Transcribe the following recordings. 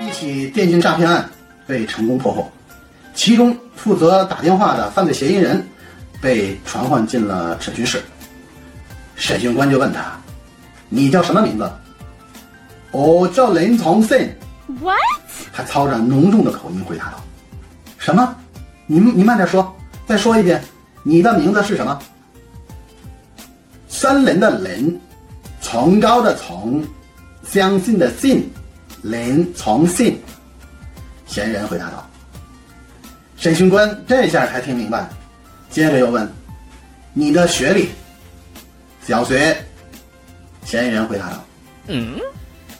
一起电信诈骗案被成功破获，其中负责打电话的犯罪嫌疑人被传唤进了审讯室。审讯官就问他：“你叫什么名字？”“我叫林从信。” What？他操着浓重的口音回答道：“什么？你你慢点说，再说一遍，你的名字是什么？”“森林的林，崇高的崇，相信的信，林从信。”嫌疑人回答道。审讯官这下才听明白，接着又问：“你的学历？”“小学。”嫌疑人回答道。“嗯。”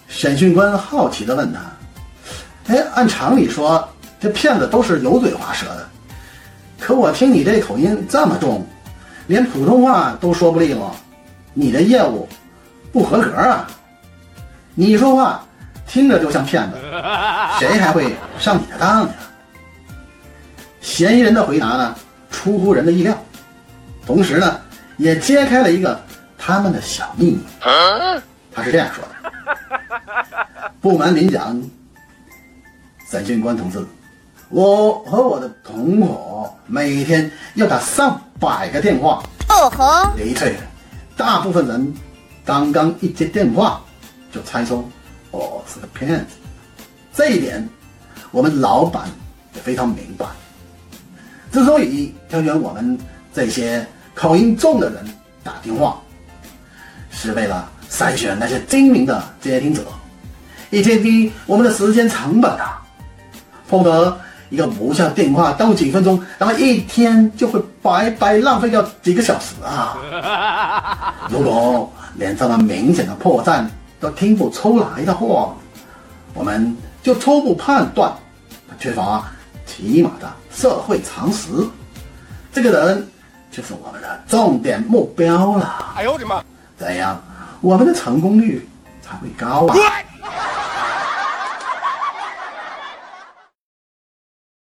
审讯官好奇地问他：“哎，按常理说，这骗子都是油嘴滑舌的，可我听你这口音这么重，连普通话都说不利落，你的业务不合格啊！你说话听着就像骗子，谁还会上你的当呀？”嫌疑人的回答呢，出乎人的意料，同时呢，也揭开了一个他们的小秘密。他是这样说的。不瞒您讲，审讯官同志，我和我的同伙每天要打上百个电话。哦吼！的确，大部分人刚刚一接电话就猜出我是个骗子。这一点，我们老板也非常明白。之所以挑选我们这些口音重的人打电话，是为了筛选那些精明的接听者。以降低我们的时间成本啊！否则，一个无效电话都几分钟，那么一天就会白白浪费掉几个小时啊！如果连这么明显的破绽都听不出来的话，我们就初步判断他缺乏起码的社会常识。这个人就是我们的重点目标了。哎呦我的妈！这样，我们的成功率才会高啊！